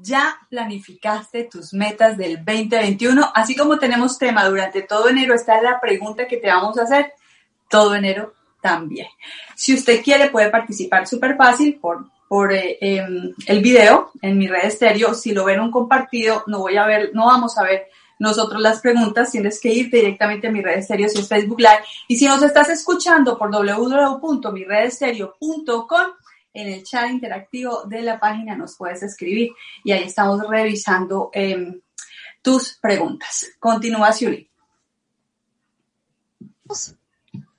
¿ya planificaste tus metas del 2021? Así como tenemos tema durante todo enero, está la pregunta que te vamos a hacer todo enero también. Si usted quiere, puede participar súper fácil por, por eh, em, el video en mi red estéreo. Si lo ven un compartido, no voy a ver, no vamos a ver nosotros las preguntas, tienes que ir directamente a mi red estéreo si es Facebook Live. Y si nos estás escuchando por www.miredestereo.com, en el chat interactivo de la página nos puedes escribir y ahí estamos revisando em, tus preguntas. Continúa, Yuri.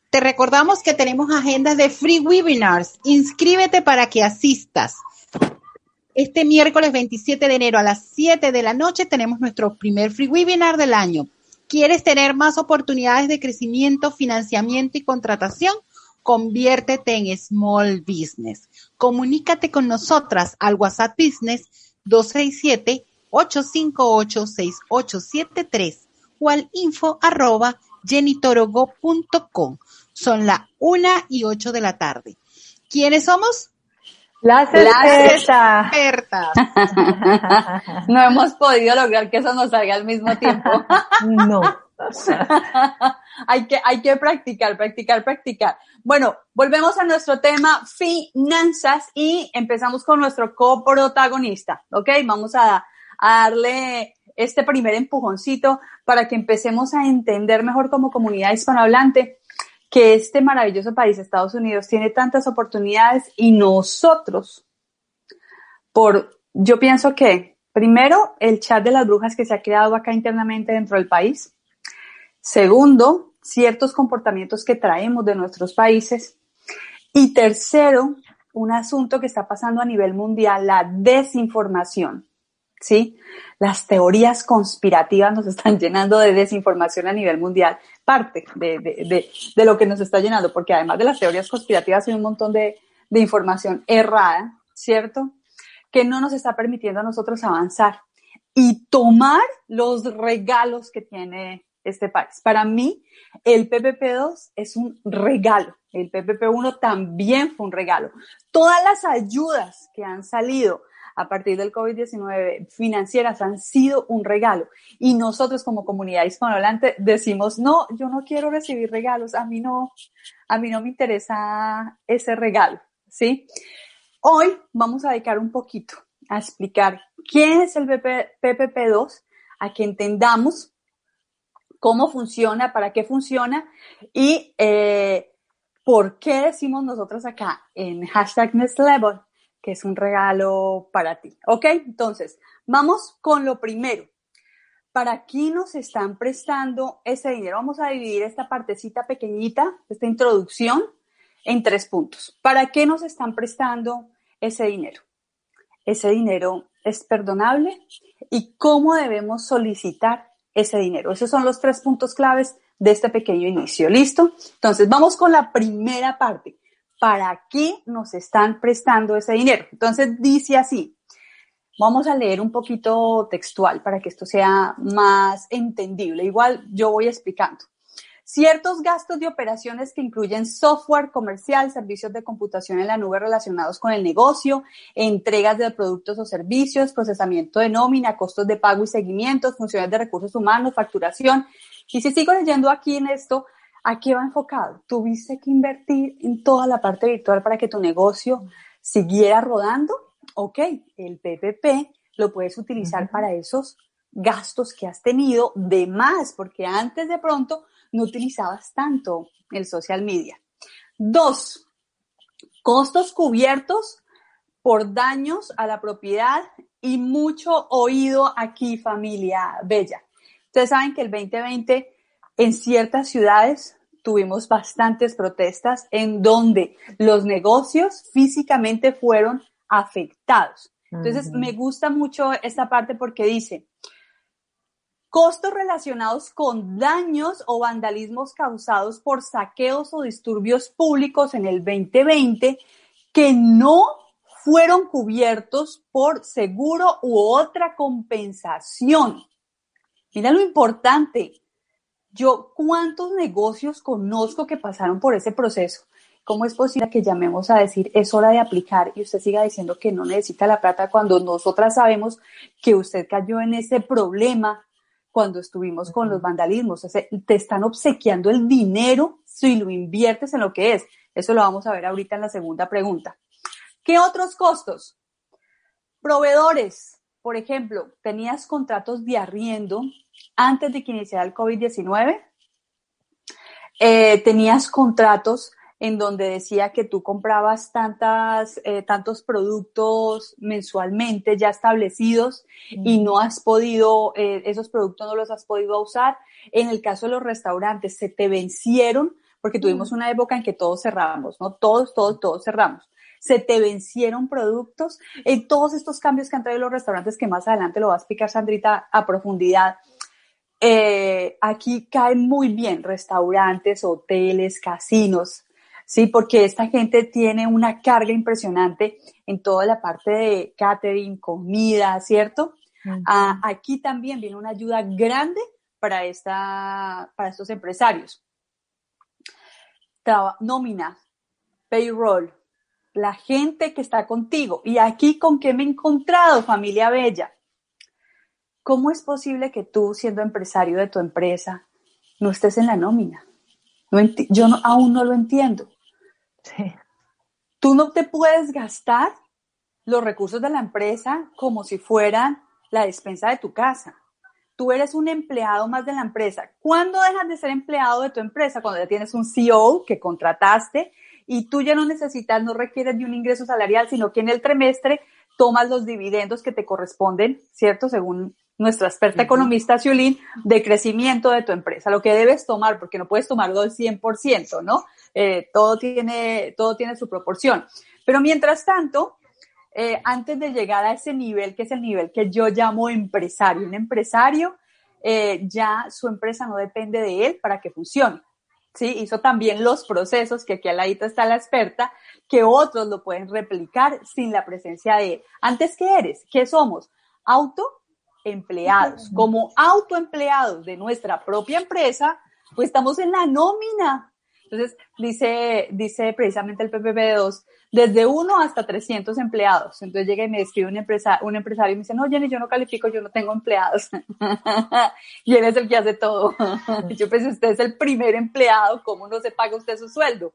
Te recordamos que tenemos agendas de free webinars. Inscríbete para que asistas. Este miércoles 27 de enero a las 7 de la noche tenemos nuestro primer free webinar del año. ¿Quieres tener más oportunidades de crecimiento, financiamiento y contratación? Conviértete en Small Business. Comunícate con nosotras al WhatsApp Business 267-858-6873 o al info arroba jenitorogo.com. Son la una y ocho de la tarde. ¿Quiénes somos? Las expertas. no hemos podido lograr que eso nos salga al mismo tiempo. no. hay que, hay que practicar, practicar, practicar. Bueno, volvemos a nuestro tema finanzas y empezamos con nuestro coprotagonista, ¿ok? Vamos a, a darle este primer empujoncito para que empecemos a entender mejor como comunidad hispanohablante que este maravilloso país, Estados Unidos, tiene tantas oportunidades y nosotros, por, yo pienso que, primero, el chat de las brujas que se ha creado acá internamente dentro del país. Segundo, ciertos comportamientos que traemos de nuestros países. Y tercero, un asunto que está pasando a nivel mundial, la desinformación. ¿Sí? Las teorías conspirativas nos están llenando de desinformación a nivel mundial parte de, de, de, lo que nos está llenando, porque además de las teorías conspirativas hay un montón de, de información errada, ¿cierto? Que no nos está permitiendo a nosotros avanzar y tomar los regalos que tiene este país. Para mí, el PPP2 es un regalo. El PPP1 también fue un regalo. Todas las ayudas que han salido a partir del COVID-19 financieras han sido un regalo. Y nosotros como comunidad hispanohablante decimos, no, yo no quiero recibir regalos, a mí no, a mí no me interesa ese regalo, ¿sí? Hoy vamos a dedicar un poquito a explicar quién es el PPP2, a que entendamos cómo funciona, para qué funciona y eh, por qué decimos nosotros acá en hashtag Next Level que es un regalo para ti. ¿Ok? Entonces, vamos con lo primero. ¿Para qué nos están prestando ese dinero? Vamos a dividir esta partecita pequeñita, esta introducción, en tres puntos. ¿Para qué nos están prestando ese dinero? Ese dinero es perdonable y cómo debemos solicitar ese dinero. Esos son los tres puntos claves de este pequeño inicio. ¿Listo? Entonces, vamos con la primera parte. ¿para qué nos están prestando ese dinero? Entonces dice así, vamos a leer un poquito textual para que esto sea más entendible. Igual yo voy explicando. Ciertos gastos de operaciones que incluyen software comercial, servicios de computación en la nube relacionados con el negocio, entregas de productos o servicios, procesamiento de nómina, costos de pago y seguimiento, funciones de recursos humanos, facturación. Y si sigo leyendo aquí en esto, ¿A qué va enfocado? Tuviste que invertir en toda la parte virtual para que tu negocio siguiera rodando. Ok, el PPP lo puedes utilizar para esos gastos que has tenido de más, porque antes de pronto no utilizabas tanto el social media. Dos, costos cubiertos por daños a la propiedad y mucho oído aquí, familia bella. Ustedes saben que el 2020 en ciertas ciudades tuvimos bastantes protestas en donde los negocios físicamente fueron afectados. Entonces, me gusta mucho esta parte porque dice, costos relacionados con daños o vandalismos causados por saqueos o disturbios públicos en el 2020 que no fueron cubiertos por seguro u otra compensación. Mira lo importante. Yo, ¿cuántos negocios conozco que pasaron por ese proceso? ¿Cómo es posible que llamemos a decir es hora de aplicar y usted siga diciendo que no necesita la plata cuando nosotras sabemos que usted cayó en ese problema cuando estuvimos con los vandalismos? O sea, te están obsequiando el dinero si lo inviertes en lo que es. Eso lo vamos a ver ahorita en la segunda pregunta. ¿Qué otros costos? Proveedores. Por ejemplo, tenías contratos de arriendo antes de que iniciara el COVID-19. Eh, tenías contratos en donde decía que tú comprabas tantas, eh, tantos productos mensualmente ya establecidos y no has podido, eh, esos productos no los has podido usar. En el caso de los restaurantes, se te vencieron porque tuvimos una época en que todos cerramos, ¿no? Todos, todos, todos cerramos se te vencieron productos, en todos estos cambios que han traído los restaurantes, que más adelante lo va a explicar Sandrita a profundidad. Eh, aquí caen muy bien restaurantes, hoteles, casinos, ¿sí? Porque esta gente tiene una carga impresionante en toda la parte de catering, comida, ¿cierto? Ah, aquí también viene una ayuda grande para, esta, para estos empresarios. nómina, payroll, la gente que está contigo. Y aquí con qué me he encontrado, familia bella. ¿Cómo es posible que tú, siendo empresario de tu empresa, no estés en la nómina? yo aún no lo entiendo. Tú no te puedes gastar los recursos de la empresa como si fueran la despensa de tu casa. Tú eres un empleado más de la empresa. ¿Cuándo dejas de ser empleado de tu empresa? Cuando ya tienes un CEO que contrataste y tú ya no necesitas, no requieres de un ingreso salarial, sino que en el trimestre tomas los dividendos que te corresponden, ¿cierto? Según nuestra experta economista Ciulín, de crecimiento de tu empresa, lo que debes tomar, porque no puedes tomarlo al 100%, ¿no? Eh, todo, tiene, todo tiene su proporción. Pero mientras tanto, eh, antes de llegar a ese nivel, que es el nivel que yo llamo empresario, un empresario, eh, ya su empresa no depende de él para que funcione. ¿sí? Hizo también los procesos, que aquí al ladito está la experta, que otros lo pueden replicar sin la presencia de él. Antes, ¿qué eres? ¿Qué somos? Autoempleados. Como autoempleados de nuestra propia empresa, pues estamos en la nómina. Entonces, dice, dice precisamente el PPP2, desde uno hasta 300 empleados. Entonces llega y me escribe un, empresa, un empresario y me dice, no, Jenny, yo no califico, yo no tengo empleados. y él es el que hace todo. yo pues usted es el primer empleado, ¿cómo no se paga usted su sueldo?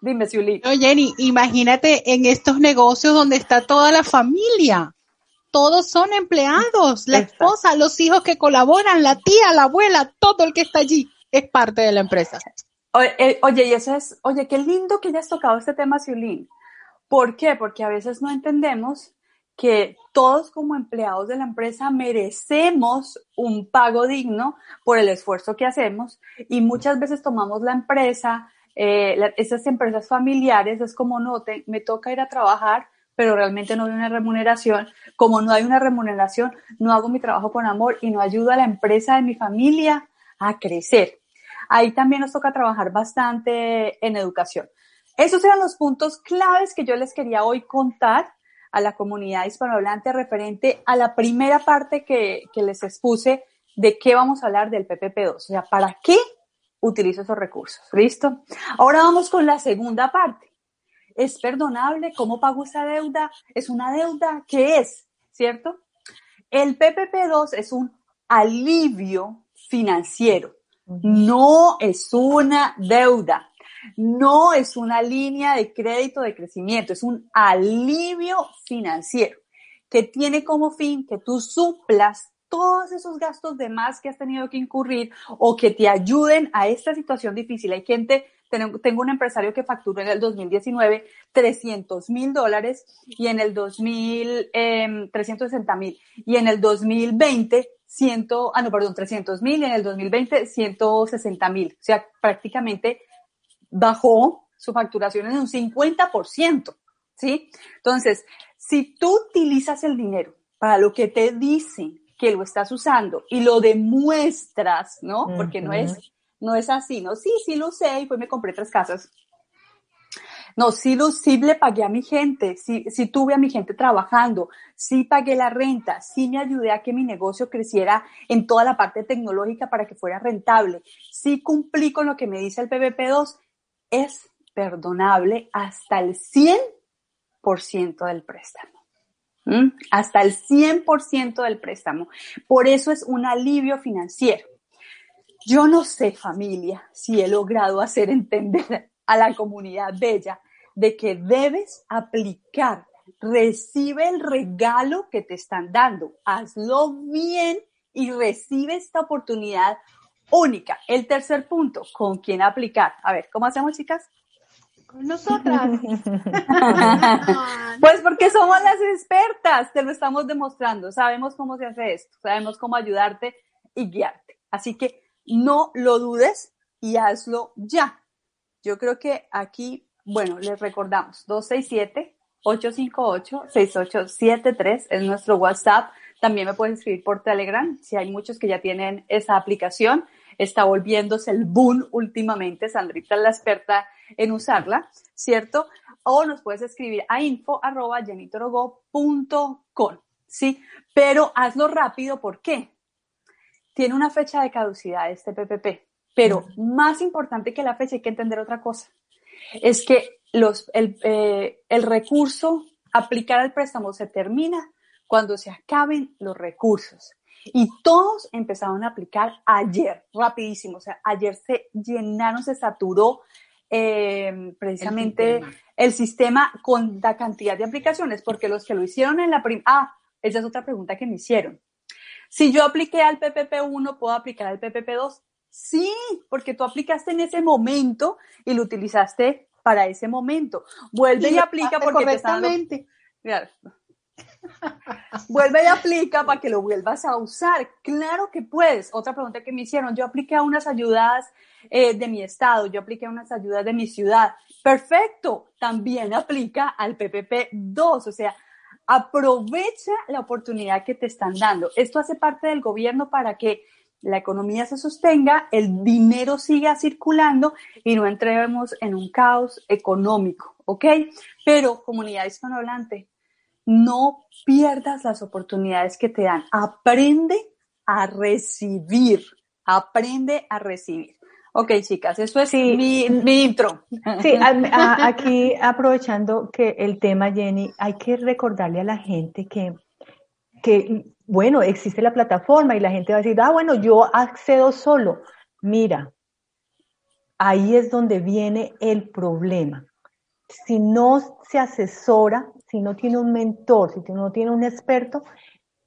Dime, Siuli. No, Jenny, imagínate en estos negocios donde está toda la familia. Todos son empleados, la esposa, los hijos que colaboran, la tía, la abuela, todo el que está allí es parte de la empresa. Eh, oye, y eso es, oye, qué lindo que hayas tocado este tema, Siulín ¿Por qué? Porque a veces no entendemos que todos como empleados de la empresa merecemos un pago digno por el esfuerzo que hacemos y muchas veces tomamos la empresa, eh, esas empresas familiares, es como no, te, me toca ir a trabajar, pero realmente no hay una remuneración. Como no hay una remuneración, no hago mi trabajo con amor y no ayudo a la empresa de mi familia a crecer. Ahí también nos toca trabajar bastante en educación. Esos eran los puntos claves que yo les quería hoy contar a la comunidad hispanohablante referente a la primera parte que, les expuse de qué vamos a hablar del PPP2. O sea, ¿para qué utilizo esos recursos? ¿Listo? Ahora vamos con la segunda parte. ¿Es perdonable? ¿Cómo pago esa deuda? ¿Es una deuda? ¿Qué es? ¿Cierto? El PPP2 es un alivio financiero. No es una deuda. No es una línea de crédito de crecimiento, es un alivio financiero que tiene como fin que tú suplas todos esos gastos de más que has tenido que incurrir o que te ayuden a esta situación difícil. Hay gente, tengo un empresario que facturó en el 2019 300 mil dólares y en el 2000, 360 mil y en el 2020 100, ah no, perdón, 300 mil y en el 2020 160 mil. O sea, prácticamente bajó su facturación en un 50%, ¿sí? Entonces, Si tú utilizas el dinero para lo que te dicen que lo estás usando y lo demuestras, ¿no? Porque no es, no es así, ¿no? Sí, sí lo usé y pues me compré tres casas. No, sí, lo, sí le pagué a mi gente, sí, sí tuve a mi gente trabajando, sí pagué la renta, sí me ayudé a que mi negocio creciera en toda la parte tecnológica para que fuera rentable, sí cumplí con lo que me dice el PVP2, es perdonable hasta el 100% del préstamo. Hasta el 100% del préstamo. Por eso es un alivio financiero. Yo no sé, familia, si he logrado hacer entender a la comunidad bella de que debes aplicar. Recibe el regalo que te están dando. Hazlo bien y recibe esta oportunidad única. El tercer punto, ¿con quién aplicar? A ver, ¿cómo hacemos, chicas? Con nosotras. pues porque somos las expertas, te lo estamos demostrando. Sabemos cómo se hace esto, sabemos cómo ayudarte y guiarte. Así que no lo dudes y hazlo ya. Yo creo que aquí, bueno, les recordamos, 267-858-6873 es nuestro WhatsApp. También me puedes escribir por Telegram, si hay muchos que ya tienen esa aplicación. Está volviéndose el boom últimamente. Sandrita es la experta en usarla, ¿cierto? O nos puedes escribir a info arroba ¿sí? Pero hazlo rápido, ¿por qué? Tiene una fecha de caducidad este PPP. Pero más importante que la fecha hay que entender otra cosa. Es que los, el, eh, el recurso, aplicar al préstamo se termina cuando se acaben los recursos. Y todos empezaron a aplicar ayer, rapidísimo. O sea, ayer se llenaron, se saturó eh, precisamente el sistema. con la cantidad de aplicaciones, porque los que lo hicieron en la primera, ah, esa es otra pregunta que me hicieron. Si yo apliqué al PPP1, ¿puedo aplicar al PPP2? Sí, porque tú aplicaste en ese momento y lo utilizaste para ese momento. Vuelve y, aplica porque correctamente. te Vuelve y aplica para que lo vuelvas a usar. Claro que puedes. Otra pregunta que me hicieron, yo apliqué a unas ayudas eh, de mi estado, yo apliqué a unas ayudas de mi ciudad. Perfecto, también aplica al PPP 2, o sea, aprovecha la oportunidad que te están dando. Esto hace parte del gobierno para que la economía se sostenga, el dinero siga circulando y no entremos en un caos económico, ¿ok? Pero comunidad hispanohablante, no pierdas las oportunidades que te dan. Aprende a recibir, aprende a recibir. Ok, chicas, eso es mi, intro. Sí, aquí aprovechando que el tema, Jenny, hay que recordarle a la gente que, que bueno, existe la plataforma y la gente va a decir, ah, bueno, yo accedo solo. Mira, ahí es donde viene el problema. Si no se asesora, si no tiene un mentor, si no tiene un experto,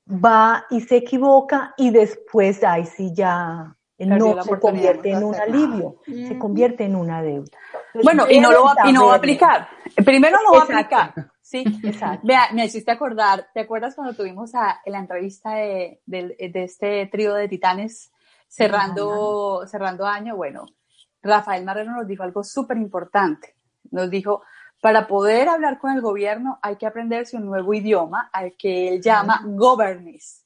va y se equivoca y después ahí sí ya no se convierte en un alivio, se convierte en una deuda. bueno, y no, lo va, y no va a aplicar. Primero no va a aplicar. Sí, exacto. Vea, me hiciste acordar, ¿te acuerdas cuando tuvimos a, la entrevista de, este trío de titanes cerrando, cerrando año? Bueno, Rafael Marrero nos dijo algo súper importante. Nos dijo, para poder hablar con el gobierno hay que aprenderse un nuevo idioma al que él llama governance.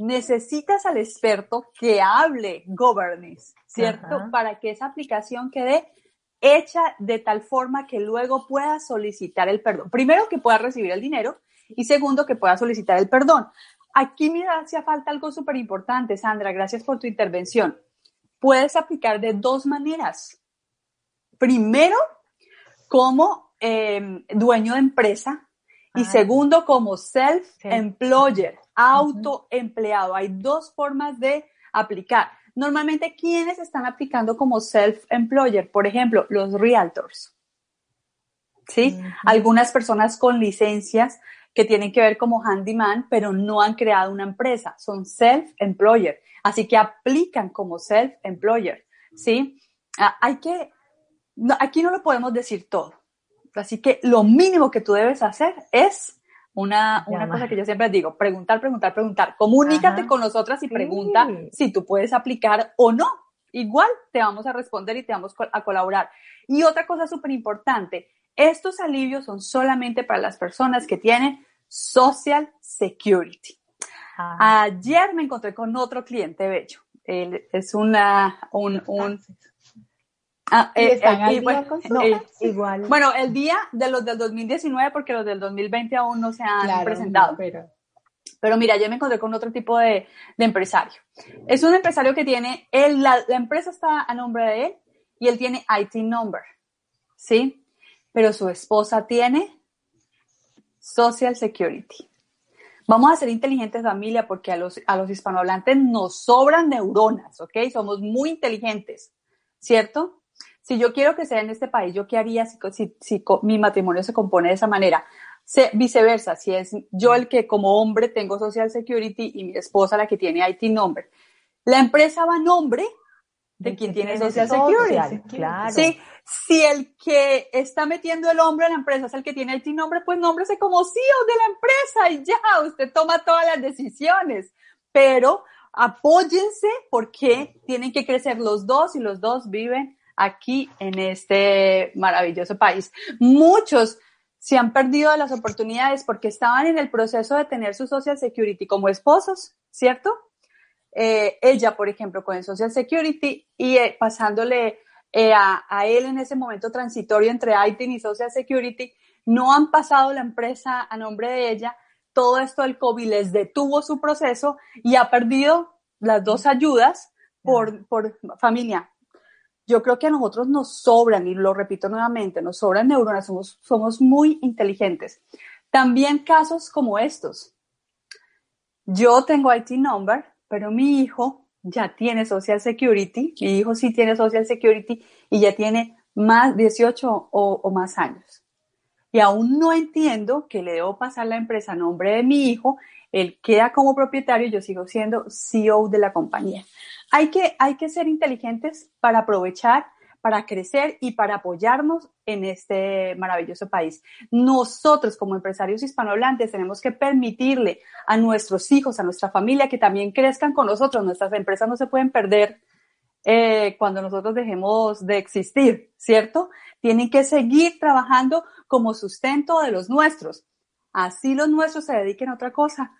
Necesitas al experto que hable governance, ¿cierto? Para que esa aplicación quede hecha de tal forma que luego pueda solicitar el perdón. Primero, que pueda recibir el dinero y segundo, que pueda solicitar el perdón. Aquí me hacía falta algo súper importante, Sandra, gracias por tu intervención. Puedes aplicar de dos maneras. Primero, como em, dueño de empresa y segundo, como self-employer, autoempleado. Hay dos formas de aplicar. Normalmente, ¿quiénes están aplicando como self-employer? Por ejemplo, los realtors. ¿Sí? Algunas personas con licencias que tienen que ver como handyman, pero no han creado una empresa, son self-employer. Así que aplican como self-employer. ¿Sí? Ah, hay que, aquí no lo podemos decir todo. Así que lo mínimo que tú debes hacer es una, una cosa que yo siempre digo, preguntar, preguntar, preguntar. Comunícate con nosotras y pregunta si tú puedes aplicar o no. Igual te vamos a responder y te vamos a colaborar. Y otra cosa súper importante, estos alivios son solamente para las personas que tienen Social Security. Ah. Ayer me encontré con otro cliente bello. Él es una, un, un ah, ¿Y eh, están eh, al y día bueno, con su No, eh, igual. bueno, el día de los del 2019, porque los del 2020 aún no se han Claro, presentado. no, pero Pero mira, yo me encontré con otro tipo de, de empresario. Es un empresario que tiene, él, la, la empresa está a nombre de él y él tiene IT number, ¿sí? Pero su esposa tiene Social Security. Vamos a ser inteligentes familia porque a los, a los hispanohablantes nos sobran neuronas, ¿ok? Somos muy inteligentes, ¿cierto? Si yo quiero que sea en este país, ¿yo qué haría si, si, si co- mi matrimonio se compone de esa manera? Se- viceversa, si es yo el que como hombre tengo Social Security y mi esposa la que tiene IT number. La empresa va a nombre de quien tiene Social social, Security. Claro. Sí, si el que está metiendo el hombro en la empresa es el que tiene IT nombre, pues nómbrese como CEO de la empresa y ya, usted toma todas las decisiones. Pero apóyense porque tienen que crecer los dos y los dos viven aquí en este maravilloso país. Muchos se han perdido de las oportunidades porque estaban en el proceso de tener su Social Security como esposos, ¿cierto? Eh, ella, por ejemplo, con el Social Security y eh, pasándole eh, a, a, él en ese momento transitorio entre ITIN y Social Security, no han pasado la empresa a nombre de ella. Todo esto del COVID les detuvo su proceso y ha perdido las dos ayudas por, por familia. Yo creo que a nosotros nos sobran, y lo repito nuevamente, nos sobran neuronas, somos, muy inteligentes. También casos como estos. Yo tengo IT number, pero mi hijo ya tiene Social Security, mi hijo sí tiene Social Security y ya tiene más 18 o, o, más años. Y aún no entiendo que le debo pasar la empresa a nombre de mi hijo, él queda como propietario y yo sigo siendo CEO de la compañía. Hay que, hay que ser inteligentes para aprovechar, para crecer y para apoyarnos en este maravilloso país. Nosotros como empresarios hispanohablantes tenemos que permitirle a nuestros hijos, a nuestra familia, que también crezcan con nosotros. Nuestras empresas no se pueden perder eh, cuando nosotros dejemos de existir, ¿cierto? Tienen que seguir trabajando como sustento de los nuestros. Así los nuestros se dediquen a otra cosa.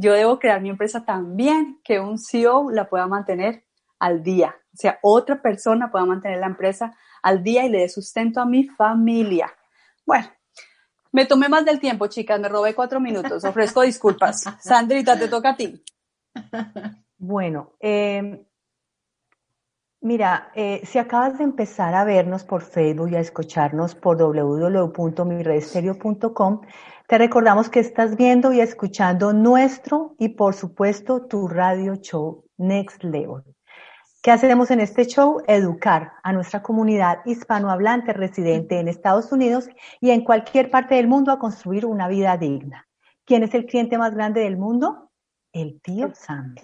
Yo debo crear mi empresa también que un CEO la pueda mantener al día. O sea, otra persona pueda mantener la empresa al día y le dé sustento a mi familia. Bueno, me tomé más del tiempo, chicas, me robé cuatro minutos. Ofrezco disculpas. Sandrita, te toca a ti. Bueno, eh, mira, eh, si acabas de empezar a vernos por Facebook y a escucharnos por www.miredestereo.com, te recordamos que estás viendo y escuchando nuestro y por supuesto tu radio show Next Level. ¿Qué hacemos en este show? Educar a nuestra comunidad hispanohablante residente en Estados Unidos y en cualquier parte del mundo a construir una vida digna. ¿Quién es el cliente más grande del mundo? El tío Sam.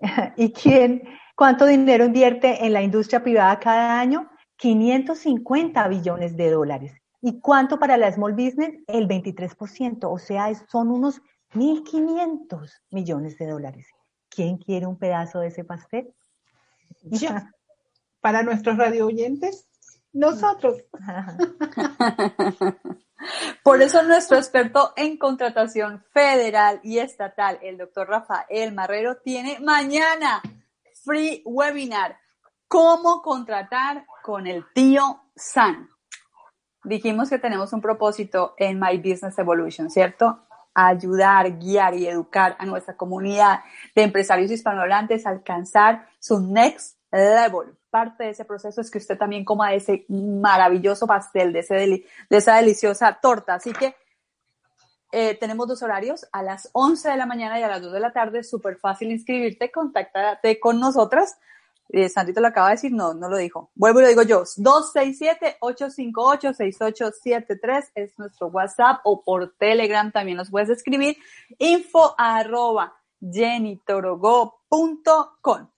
¿Y quién? ¿Cuánto dinero invierte en la industria privada cada año? 550 billones de dólares. ¿Y cuánto para la small business? El 23%, o sea, son unos 1.500 millones de dólares. ¿Quién quiere un pedazo de ese pastel? Ya. Para nuestros radio oyentes, nosotros. Por eso nuestro experto en contratación federal y estatal, el doctor Rafael Marrero, tiene mañana free webinar. ¿Cómo contratar con el tío San? Dijimos que tenemos un propósito en My Business Evolution, ¿cierto? Ayudar, guiar y educar a nuestra comunidad de empresarios hispanohablantes a alcanzar su next level. Parte de ese proceso es que usted también coma ese maravilloso pastel, de, ese de esa deliciosa torta. Así que eh, tenemos dos horarios, a las 11 de la mañana y a las 2 de la tarde. Súper fácil inscribirte, contáctate con nosotras. Eh, Sandrito lo acaba de decir, no, no lo dijo. Vuelvo y lo digo yo. 267-858-6873 es nuestro WhatsApp o por Telegram también nos puedes escribir. Info arroba jenitorogo.com.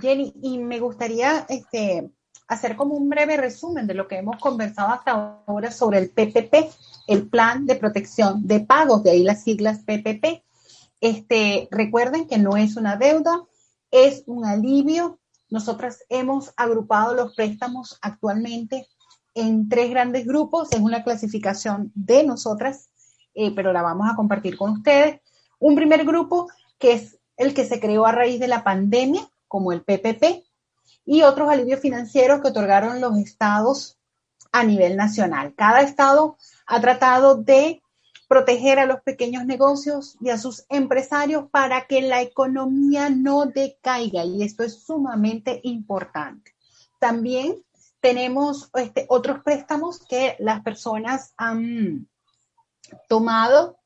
Jenny, y me gustaría este, hacer como un breve resumen de lo que hemos conversado hasta ahora sobre el PPP, el Plan de Protección de Pagos, de ahí las siglas PPP. Este, recuerden que no es una deuda, es un alivio. Nosotras hemos agrupado los préstamos actualmente en tres grandes grupos, es una clasificación de nosotras. eh, pero la vamos a compartir con ustedes. Un primer grupo que es el que se creó a raíz de la pandemia, como el PPP, y otros alivios financieros que otorgaron los estados a nivel nacional. Cada estado ha tratado de proteger a los pequeños negocios y a sus empresarios para que la economía no decaiga y esto es sumamente importante. También tenemos este, otros préstamos que las personas han tomado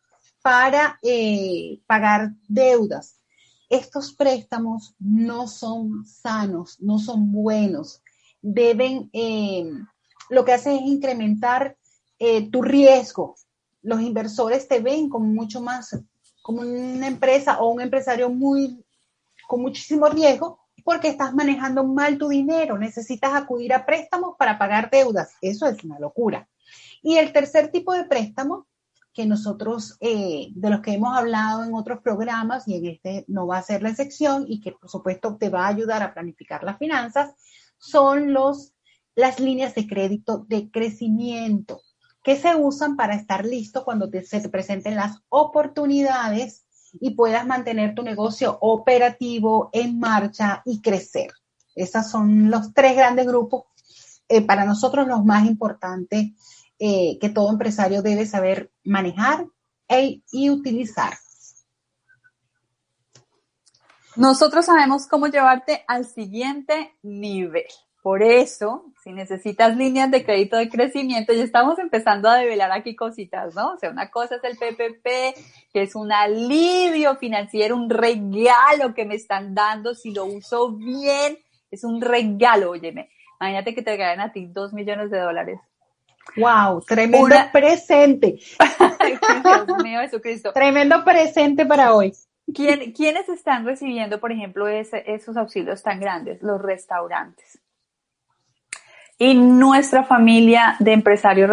para eh, pagar deudas. Estos préstamos no son sanos, no son buenos. Deben, eh, lo que hacen es incrementar eh, tu riesgo. Los inversores te ven como mucho más, como una empresa o un empresario muy, con muchísimo riesgo porque estás manejando mal tu dinero. Necesitas acudir a préstamos para pagar deudas. Eso es una locura. Y el tercer tipo de préstamo que nosotros, eh, de los que hemos hablado en otros programas, y en este no va a ser la excepción, y que por supuesto te va a ayudar a planificar las finanzas, son los, las líneas de crédito de crecimiento, que se usan para estar listo cuando se te presenten las oportunidades y puedas mantener tu negocio operativo en marcha y crecer. Esos son los tres grandes grupos, eh, para nosotros los más importantes eh, que todo empresario debe saber manejar e, y utilizar. Nosotros sabemos cómo llevarte al siguiente nivel. Por eso, si necesitas líneas de crédito de crecimiento, ya estamos empezando a develar aquí cositas, ¿no? O sea, una cosa es el PPP, que es un alivio financiero, un regalo que me están dando si lo uso bien, es un regalo, óyeme. Imagínate que te regalen a ti dos millones de dólares. Wow, tremendo presente. Dios mío, Jesucristo. Tremendo presente para hoy. ¿Quién, ¿Quiénes están recibiendo, por ejemplo, esos auxilios tan grandes? Los restaurantes. Y nuestra familia de empresarios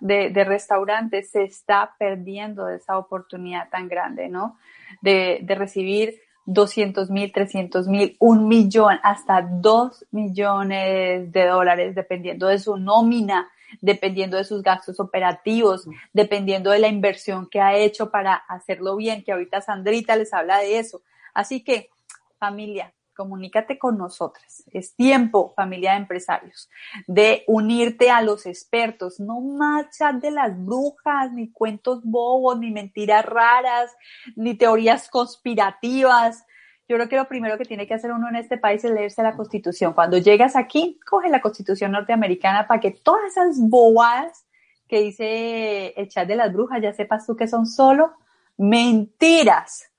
de, de, restaurantes se está perdiendo de esa oportunidad tan grande, ¿no? De, de recibir 200 mil, 300 mil, un millón, hasta dos millones de dólares, dependiendo de su nómina dependiendo de sus gastos operativos, dependiendo de la inversión que ha hecho para hacerlo bien, que ahorita Sandrita les habla de eso. Así que, familia, comunícate con nosotras. Es tiempo, familia de empresarios, de unirte a los expertos. No más de las brujas, ni cuentos bobos, ni mentiras raras, ni teorías conspirativas. Yo creo que lo primero que tiene que hacer uno en este país es leerse la Constitución. Cuando llegas aquí, coge la Constitución norteamericana para que todas esas bobadas que dice el chat de las brujas, ya sepas tú que son solo mentiras.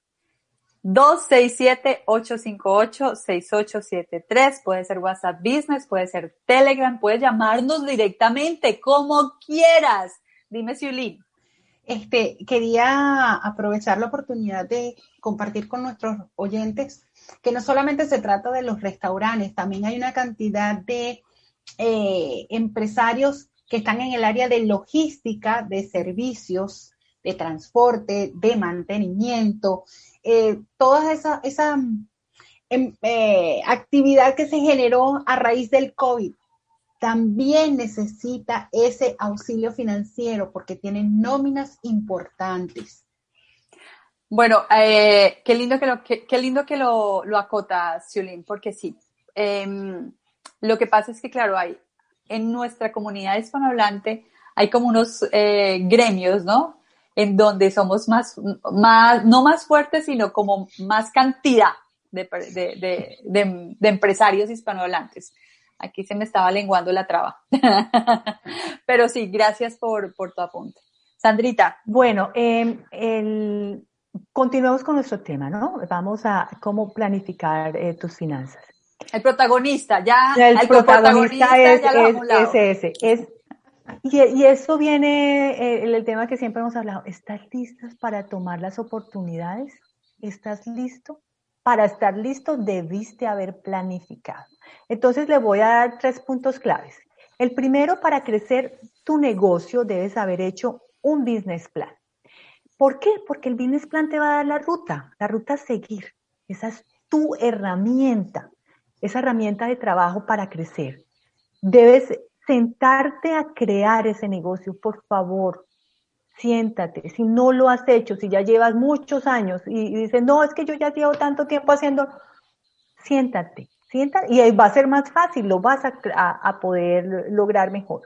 267-858-6873, puede ser WhatsApp Business, puede ser Telegram, puedes llamarnos directamente, como quieras. Dime, Siulín. Este, quería aprovechar la oportunidad de compartir con nuestros oyentes que no solamente se trata de los restaurantes, también hay una cantidad de eh, empresarios que están en el área de logística, de servicios, de transporte, de mantenimiento, eh, toda esa, em, eh, actividad que se generó a raíz del COVID también necesita ese auxilio financiero porque tienen nóminas importantes. Bueno, eh, qué lindo que lo, qué, lindo que lo, acotas, Ciulín, porque sí. Em, lo que pasa es que, claro, hay en nuestra comunidad hispanohablante hay como unos eh, gremios, ¿no? En donde somos más, más, no más fuertes, sino como más cantidad de empresarios hispanohablantes. Aquí se me estaba lenguando la traba. Pero sí, gracias por, por tu apunte. Sandrita. Bueno, em, el, continuamos con nuestro tema, ¿no? Vamos a cómo planificar eh, tus finanzas. El protagonista, ya. El, protagonista, es, ese, es, y, y, eso viene, eh, el tema que siempre hemos hablado, ¿estás listas para tomar las oportunidades? ¿Estás listo? Para estar listo debiste haber planificado. Entonces le voy a dar tres puntos claves. El primero, para crecer tu negocio debes haber hecho un business plan. ¿Por qué? Porque el business plan te va a dar la ruta, la ruta a seguir. Esa es tu herramienta, esa herramienta de trabajo para crecer. Debes sentarte a crear ese negocio, por favor. Siéntate. Si no lo has hecho, si ya llevas muchos años y, dices, no, es que yo ya llevo tanto tiempo haciendo, siéntate, siéntate y ahí va a ser más fácil, lo vas a, poder lograr mejor.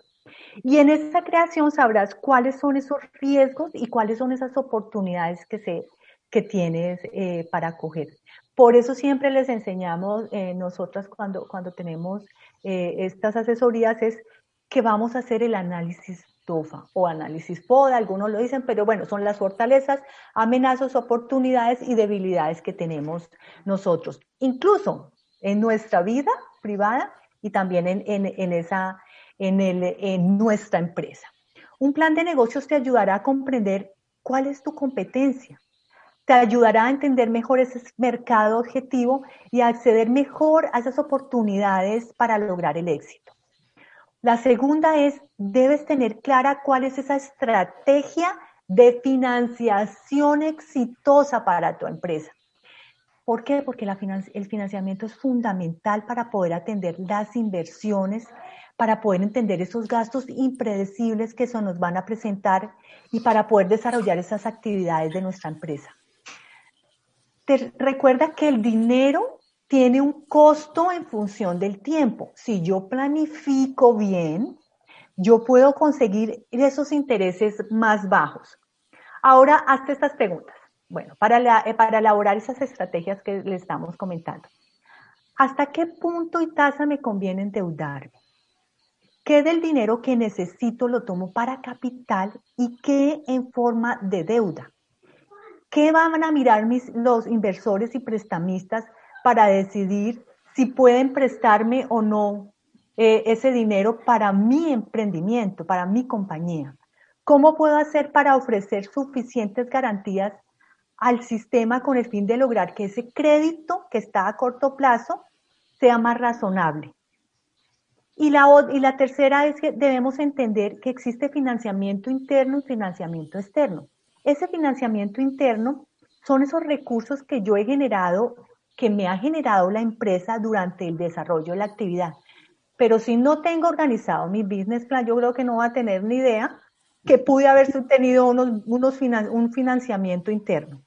Y en esa creación sabrás cuáles son esos riesgos y cuáles son esas oportunidades que, se, que tienes eh, para coger. Por eso siempre les enseñamos eh, nosotras cuando, cuando tenemos eh, estas asesorías es que vamos a hacer el análisis O análisis PODA, algunos lo dicen, pero bueno, son las fortalezas, amenazas, oportunidades y debilidades que tenemos nosotros, incluso en nuestra vida privada y también en, en, esa, en, el, en nuestra empresa. Un plan de negocios te ayudará a comprender cuál es tu competencia, te ayudará a entender mejor ese mercado objetivo y a acceder mejor a esas oportunidades para lograr el éxito. La segunda es, debes tener clara cuál es esa estrategia de financiación exitosa para tu empresa. ¿Por qué? Porque el financiamiento es fundamental para poder atender las inversiones, para poder entender esos gastos impredecibles que se nos van a presentar y para poder desarrollar esas actividades de nuestra empresa. Te recuerda que el dinero tiene un costo en función del tiempo. Si yo planifico bien, yo puedo conseguir esos intereses más bajos. Ahora, hazte estas preguntas. Bueno, para, eh, para elaborar esas estrategias que le estamos comentando. ¿Hasta qué punto y tasa me conviene endeudarme? ¿Qué del dinero que necesito lo tomo para capital y qué en forma de deuda? ¿Qué van a mirar mis, los inversores y prestamistas para decidir si pueden prestarme o no eh, ese dinero para mi emprendimiento, para mi compañía. ¿Cómo puedo hacer para ofrecer suficientes garantías al sistema con el fin de lograr que ese crédito que está a corto plazo sea más razonable? Y la, y la tercera es que debemos entender que existe financiamiento interno y financiamiento externo. Ese financiamiento interno son esos recursos que yo he generado que me ha generado la empresa durante el desarrollo de la actividad. Pero si no tengo organizado mi business plan, yo creo que no va a tener ni idea que pude haber tenido unos, unos un financiamiento interno.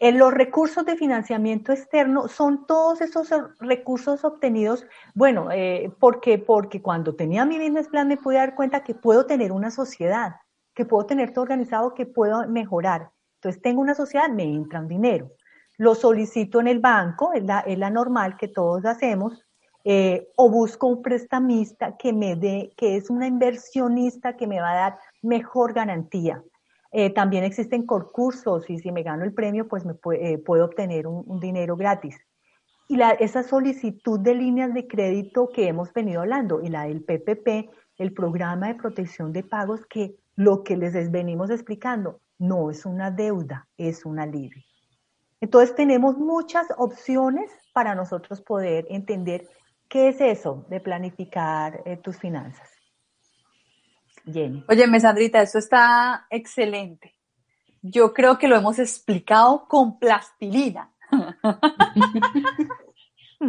En los recursos de financiamiento externo son todos esos recursos obtenidos, bueno, eh, porque, porque cuando tenía mi business plan me pude dar cuenta que puedo tener una sociedad, que puedo tener todo organizado, que puedo mejorar. Entonces tengo una sociedad, me entra un dinero lo solicito en el banco, es la, es la normal que todos hacemos, eh, o busco un prestamista que me dé, que es una inversionista que me va a dar mejor garantía. Eh, también existen concursos y si me gano el premio, pues me eh, puedo obtener un, dinero gratis. Y la, esa solicitud de líneas de crédito que hemos venido hablando y la del PPP, el programa de protección de pagos, que lo que les venimos explicando no es una deuda, es un alivio. Entonces tenemos muchas opciones para nosotros poder entender qué es eso de planificar eh, tus finanzas. Jenny. Oye, Mesandrita, eso está excelente. Yo creo que lo hemos explicado con plastilina.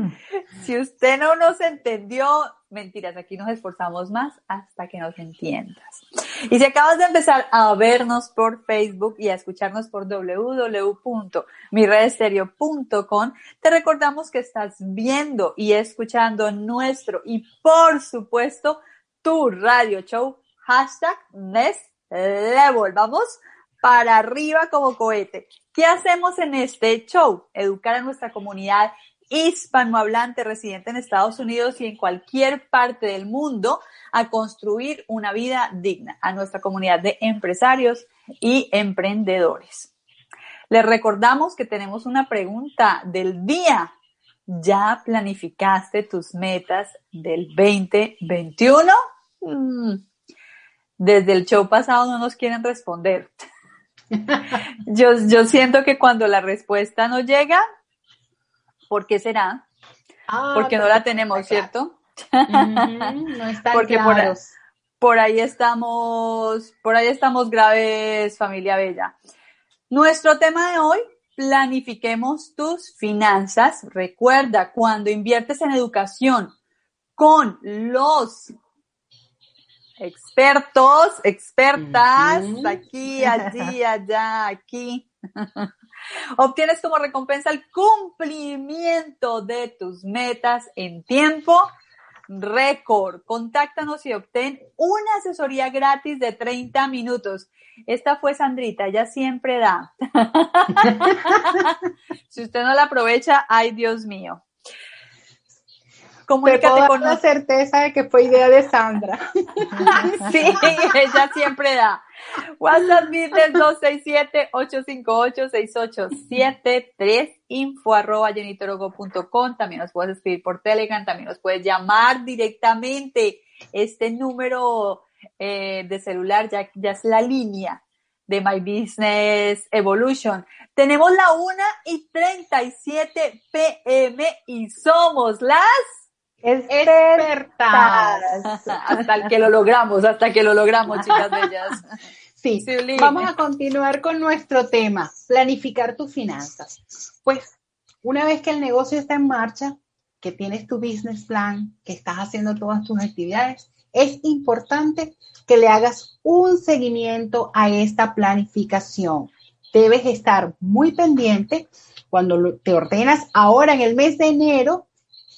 si usted no nos entendió, mentiras, aquí nos esforzamos más hasta que nos entiendas. Y si acabas de empezar a vernos por Facebook y a escucharnos por www.miredestereo.com, te recordamos que estás viendo y escuchando nuestro y por supuesto tu radio show hashtag Next. Vamos para arriba como cohete. ¿Qué hacemos en este show? Educar a nuestra comunidad hispanohablante residente en Estados Unidos y en cualquier parte del mundo a construir una vida digna a nuestra comunidad de empresarios y emprendedores. Les recordamos que tenemos una pregunta del día. ¿Ya planificaste tus metas del 2021? Mm. Desde el show pasado no nos quieren responder. Yo, yo siento que cuando la respuesta no llega, ¿Por qué será? Ah, Porque no la tenemos, ¿cierto? no están Porque por, ahí estamos, por ahí estamos graves, familia bella. Nuestro tema de hoy, planifiquemos tus finanzas. Recuerda, cuando inviertes en educación con los Expertos, expertas, aquí, allí, allá, aquí. Obtienes como recompensa el cumplimiento de tus metas en tiempo récord. Contáctanos y obtén una asesoría gratis de 30 minutos. Esta fue Sandrita, ella siempre da. si usted no la aprovecha, ay Dios mío. Comunícate con la certeza de que fue idea de Sandra. sí, ella siempre da. WhatsApp Business 267-858-6873, info arroba com. También nos puedes escribir por Telegram, también nos puedes llamar directamente. Este número eh, de celular ya, ya es la línea de My Business Evolution. Tenemos la 1 y 37 pm y somos las expertas. hasta que lo logramos, hasta que lo logramos, chicas bellas. Sí, vamos a continuar con nuestro tema, planificar tus finanzas. Pues una vez que el negocio está en marcha, que tienes tu business plan, que estás haciendo todas tus actividades, es importante que le hagas un seguimiento a esta planificación. Debes estar muy pendiente cuando te ordenas ahora en el mes de enero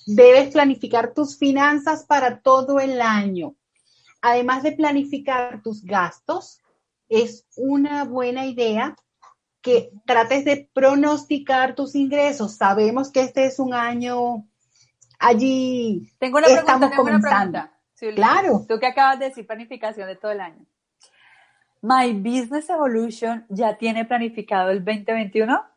Debes planificar tus finanzas para todo el año. Además de planificar tus gastos, es una buena idea que trates de pronosticar tus ingresos. Sabemos que este es un año allí. Tengo una pregunta, tengo una pregunta. claro. Tú que acabas de decir planificación de todo el año. My Business Evolution ya tiene planificado el 2021?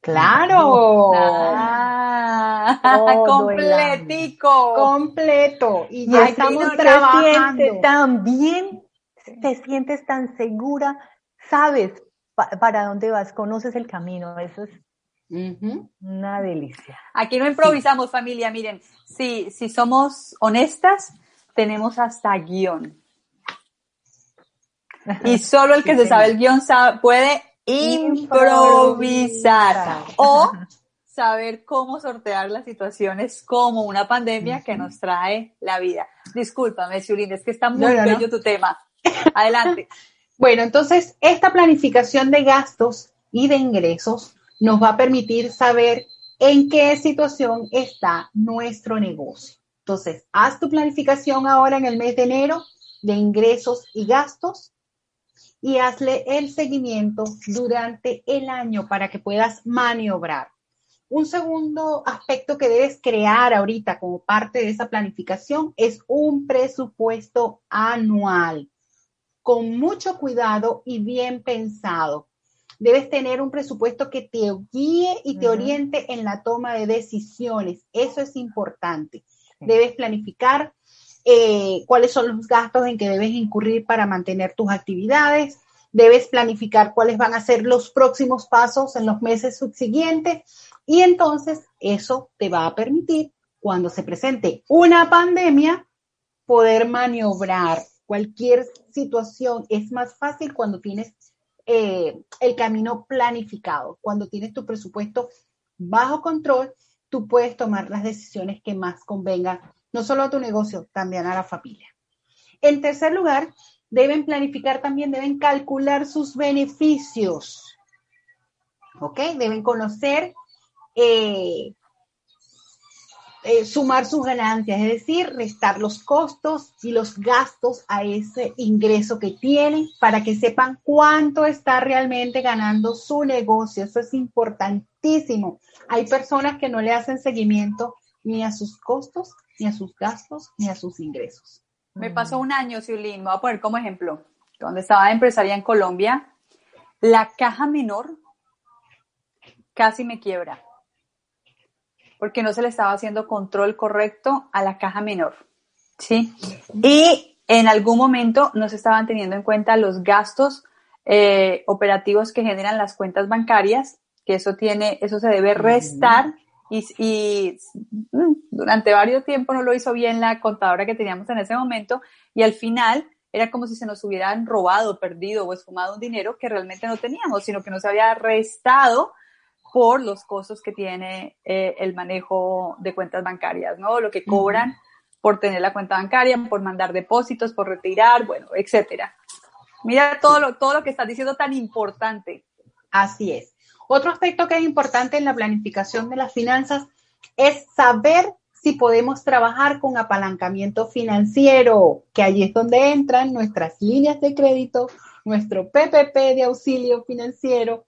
Claro. Ah, completico. Completo. Y ya estamos trabajando. Te tan bien, te sientes tan segura, sabes para dónde vas, conoces el camino. Eso es una delicia. Aquí no improvisamos, familia. Miren, si, si somos honestas, tenemos hasta guion. Y solo el que se sabe el guion sabe, puede improvisar o saber cómo sortear las situaciones como una pandemia que nos trae la vida. Discúlpame, Ciulín, es que está muy bello tu tema. Adelante. bueno, entonces esta planificación de gastos y de ingresos nos va a permitir saber en qué situación está nuestro negocio. Entonces, haz tu planificación ahora en el mes de enero de ingresos y gastos y hazle el seguimiento durante el año para que puedas maniobrar. Un segundo aspecto que debes crear ahorita como parte de esa planificación es un presupuesto anual, con mucho cuidado y bien pensado. Debes tener un presupuesto que te guíe y te oriente en la toma de decisiones. Eso es importante. Debes planificar eh, cuáles son los gastos en que debes incurrir para mantener tus actividades, debes planificar cuáles van a ser los próximos pasos en los meses subsiguientes. Y entonces eso te va a permitir cuando se presente una pandemia poder maniobrar cualquier situación. Es más fácil cuando tienes eh, el camino planificado, cuando tienes tu presupuesto bajo control, tú puedes tomar las decisiones que más convengan no solo a tu negocio, también a la familia. En tercer lugar, deben planificar también, deben calcular sus beneficios. ¿Ok? Deben conocer, eh, eh, sumar sus ganancias, es decir, restar los costos y los gastos a ese ingreso que tienen para que sepan cuánto está realmente ganando su negocio. Eso es importantísimo. Hay personas que no le hacen seguimiento ni a sus costos ni a sus gastos, ni a sus ingresos. Me pasó un año, Ciulín, me voy a poner como ejemplo, cuando estaba empresaria en Colombia, la caja menor casi me quiebra, porque no se le estaba haciendo control correcto a la caja menor, ¿sí? Y en algún momento no se estaban teniendo en cuenta los gastos eh, operativos que generan las cuentas bancarias, que eso tiene, eso se debe restar y, mm, durante varios tiempos no lo hizo bien la contadora que teníamos en ese momento y al final era como si se nos hubieran robado, perdido o esfumado un dinero que realmente no teníamos, sino que nos había restado por los costos que tiene eh, el manejo de cuentas bancarias, ¿no? Lo que cobran por tener la cuenta bancaria, por mandar depósitos, por retirar, bueno, etcétera. Mira todo lo, todo lo que estás diciendo tan importante. Así es. Otro aspecto que es importante en la planificación de las finanzas es saber si podemos trabajar con apalancamiento financiero, que allí es donde entran nuestras líneas de crédito, nuestro PPP de auxilio financiero,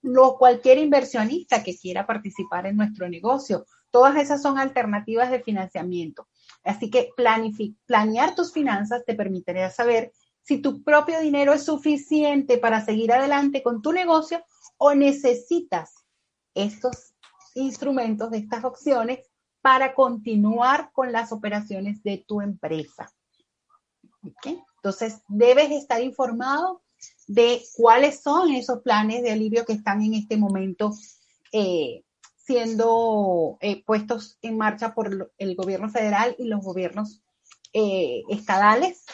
lo, cualquier inversionista que quiera participar en nuestro negocio. Todas esas son alternativas de financiamiento. Así que planear tus finanzas te permitirá saber si tu propio dinero es suficiente para seguir adelante con tu negocio o necesitas estos instrumentos, de estas opciones para continuar con las operaciones de tu empresa. Entonces, debes estar informado de cuáles son esos planes de alivio que están en este momento eh, siendo eh, puestos en marcha por el gobierno federal y los gobiernos eh, estadales.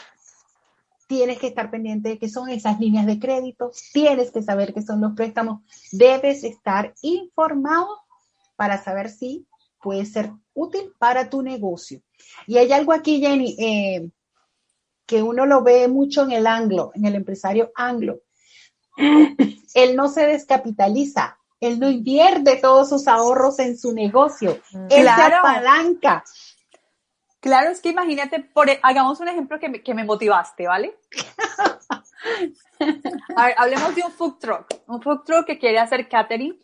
Tienes que estar pendiente de qué son esas líneas de crédito, tienes que saber qué son los préstamos, debes estar informado para saber si puede ser útil para tu negocio. Y hay algo aquí, Jenny, eh, que uno lo ve mucho en el anglo, en el empresario anglo. Él no se descapitaliza, él no invierte todos sus ahorros en su negocio, él se apalanca. Claro, es que imagínate, por, e, hagamos un ejemplo que me, que me motivaste, ¿vale? A ver, hablemos de un food truck, un food truck que quiere hacer catering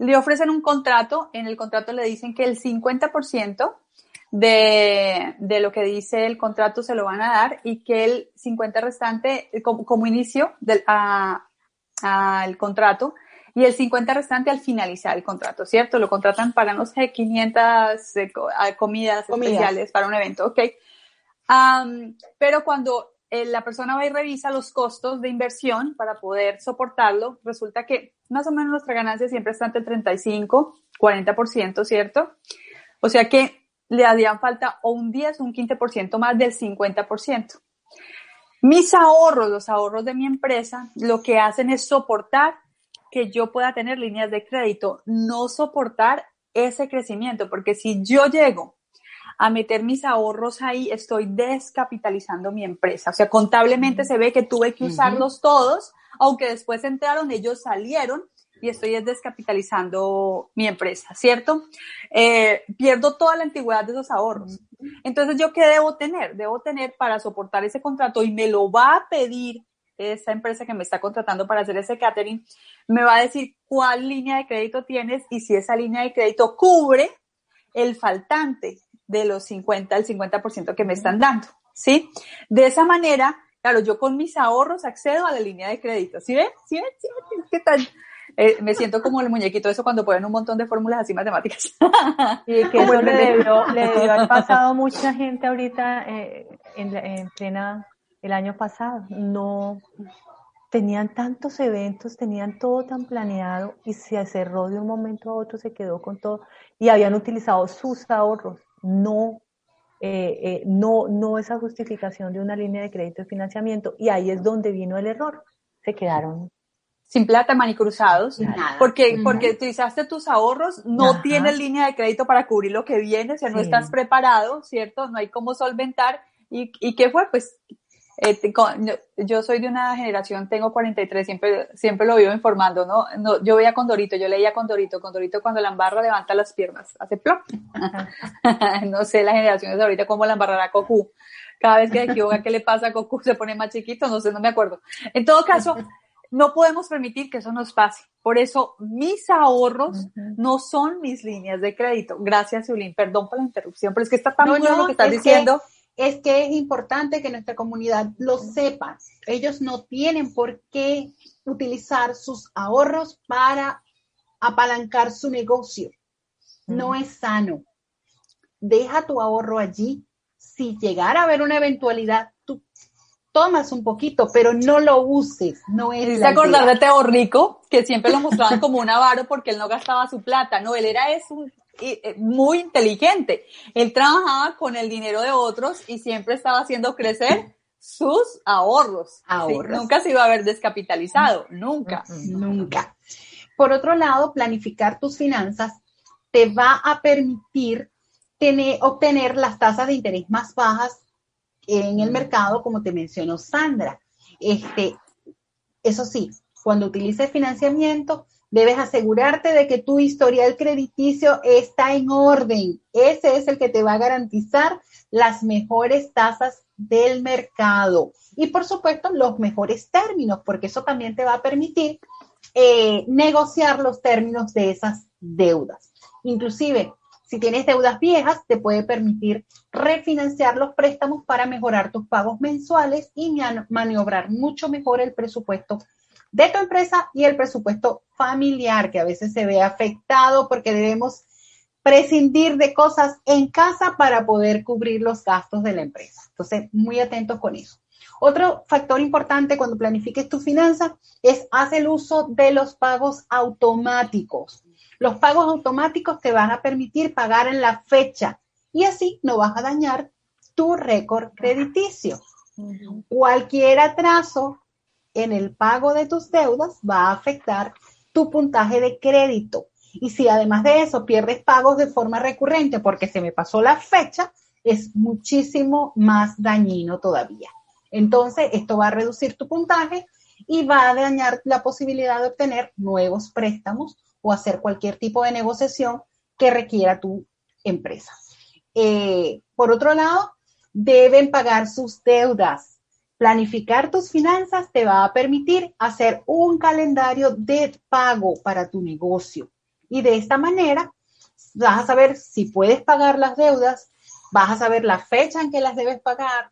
le ofrecen un contrato, en el contrato le dicen que el 50% de, de, lo que dice el contrato se lo van a dar y que el 50 restante como, como inicio del al contrato y el 50 restante al finalizar el contrato, ¿cierto? Lo contratan para, no sé, 500 eh, comidas, especiales para un evento, ¿ok? pero cuando eh, la persona va y revisa los costos de inversión para poder soportarlo, resulta que más o menos nuestra ganancia siempre está entre el 35, 40%, ¿cierto? O sea que le harían falta o un 10 o un 15% más del 50%. Mis ahorros, los ahorros de mi empresa, lo que hacen es soportar que yo pueda tener líneas de crédito, no soportar ese crecimiento, porque si yo llego a meter mis ahorros ahí, estoy descapitalizando mi empresa. O sea, contablemente se ve que tuve que usarlos todos, aunque después entraron, ellos salieron y estoy descapitalizando mi empresa, ¿cierto? Eh, pierdo toda la antigüedad de esos ahorros. Entonces, ¿yo qué debo tener? Debo tener para soportar ese contrato y me lo va a pedir esa empresa que me está contratando para hacer ese catering, me va a decir cuál línea de crédito tienes y si esa línea de crédito cubre el faltante de los 50 al 50% que me están dando, ¿sí? De esa manera, claro, yo con mis ahorros accedo a la línea de crédito, ¿sí ven? ¿Sí ven? ¿Sí ven? ¿Qué tal? Eh, me siento como el muñequito eso cuando ponen un montón de fórmulas así matemáticas. Y que eso le debió, le debió haber pasado mucha gente ahorita eh, en, en plena, el año pasado. No, tenían tantos eventos, tenían todo tan planeado y se cerró de un momento a otro, se quedó con todo y habían utilizado sus ahorros no, eh, eh, no, no esa justificación de una línea de crédito y financiamiento. Y ahí es donde vino el error. Se quedaron sin plata, manicruzados, porque, porque utilizaste tus ahorros, no tienes línea de crédito para cubrir lo que viene, o sea, no estás preparado, ¿cierto? No hay cómo solventar. ¿Y, y qué fue? Pues eh, yo soy de una generación, tengo 43, siempre, siempre lo vivo informando, ¿no? no yo veía Condorito, yo leía Condorito, Condorito cuando la embarra levanta las piernas, hace plop. no sé las generaciones ahorita cómo la embarrará Cocu. Cada vez que se equivoca, ¿qué le pasa a Cocu? Se pone más chiquito, no sé, no me acuerdo. En todo caso, no podemos permitir que eso nos pase. Por eso, mis ahorros no son mis líneas de crédito. Gracias, Yulín. Perdón por la interrupción, pero es que está tan bueno lo que estás diciendo es que es importante que nuestra comunidad lo sepa. Ellos no tienen por qué utilizar sus ahorros para apalancar su negocio. No es sano. Deja tu ahorro allí. Si llegara a haber una eventualidad, tú tomas un poquito, pero no lo uses. No es. ¿Se acordar de Teo Rico? Que siempre lo mostraban como un avaro porque él no gastaba su plata. No, él era es un muy inteligente. Él trabajaba con el dinero de otros y siempre estaba haciendo crecer sus ahorros. nunca se iba a haber descapitalizado, nunca. Nunca. Por otro lado, planificar tus finanzas te va a permitir tener, obtener las tasas de interés más bajas en el mercado, como te mencionó Sandra. Este, eso sí, cuando utilices financiamiento, debes asegurarte de que tu historial crediticio está en orden. Ese es el que te va a garantizar las mejores tasas del mercado. Y por supuesto, los mejores términos, porque eso también te va a permitir eh, negociar los términos de esas deudas. Inclusive, si tienes deudas viejas, te puede permitir refinanciar los préstamos para mejorar tus pagos mensuales y maniobrar mucho mejor el presupuesto de tu empresa y el presupuesto familiar, que a veces se ve afectado porque debemos prescindir de cosas en casa para poder cubrir los gastos de la empresa. Entonces, muy atentos con eso. Otro factor importante cuando planifiques tus finanzas es haz el uso de los pagos automáticos. Los pagos automáticos te van a permitir pagar en la fecha y así no vas a dañar tu récord crediticio. Cualquier atraso en el pago de tus deudas va a afectar tu puntaje de crédito. Y si además de eso pierdes pagos de forma recurrente porque se me pasó la fecha, es muchísimo más dañino todavía. Entonces, esto va a reducir tu puntaje y va a dañar la posibilidad de obtener nuevos préstamos o hacer cualquier tipo de negociación que requiera tu empresa. Eh, por otro lado, deben pagar sus deudas. Planificar tus finanzas te va a permitir hacer un calendario de pago para tu negocio. Y de esta manera vas a saber si puedes pagar las deudas, vas a saber la fecha en que las debes pagar,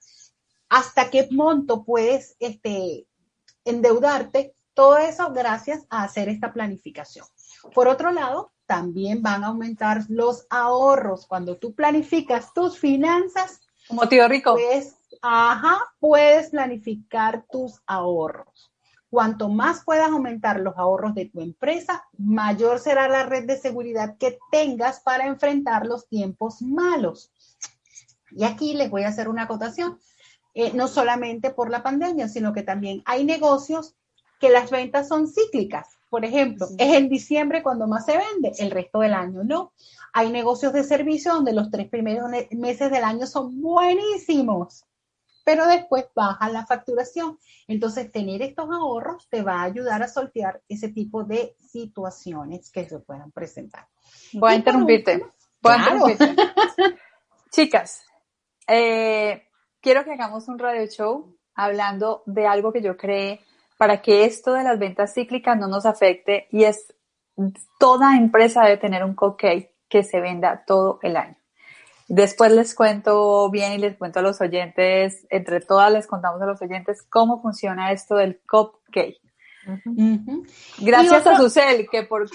hasta qué monto puedes este, endeudarte. Todo eso gracias a hacer esta planificación. Por otro lado, también van a aumentar los ahorros. Cuando tú planificas tus finanzas, como tío rico. Pues, ajá, puedes planificar tus ahorros. Cuanto más puedas aumentar los ahorros de tu empresa, mayor será la red de seguridad que tengas para enfrentar los tiempos malos. Y aquí les voy a hacer una acotación, eh, no solamente por la pandemia, sino que también hay negocios que las ventas son cíclicas. Por ejemplo, es en diciembre cuando más se vende, el resto del año no. Hay negocios de servicio donde los tres primeros meses del año son buenísimos, pero después baja la facturación. Entonces, tener estos ahorros te va a ayudar a sortear ese tipo de situaciones que se puedan presentar. Voy a interrumpirte. Voy a interrumpirte. Chicas, eh, quiero que hagamos un radio show hablando de algo que yo creé para que esto de las ventas cíclicas no nos afecte y es toda empresa debe tener un cupcake que se venda todo el año. Después les cuento bien y les cuento a los oyentes, entre todas les contamos a los oyentes cómo funciona esto del cupcake. Gracias a Susel, que por,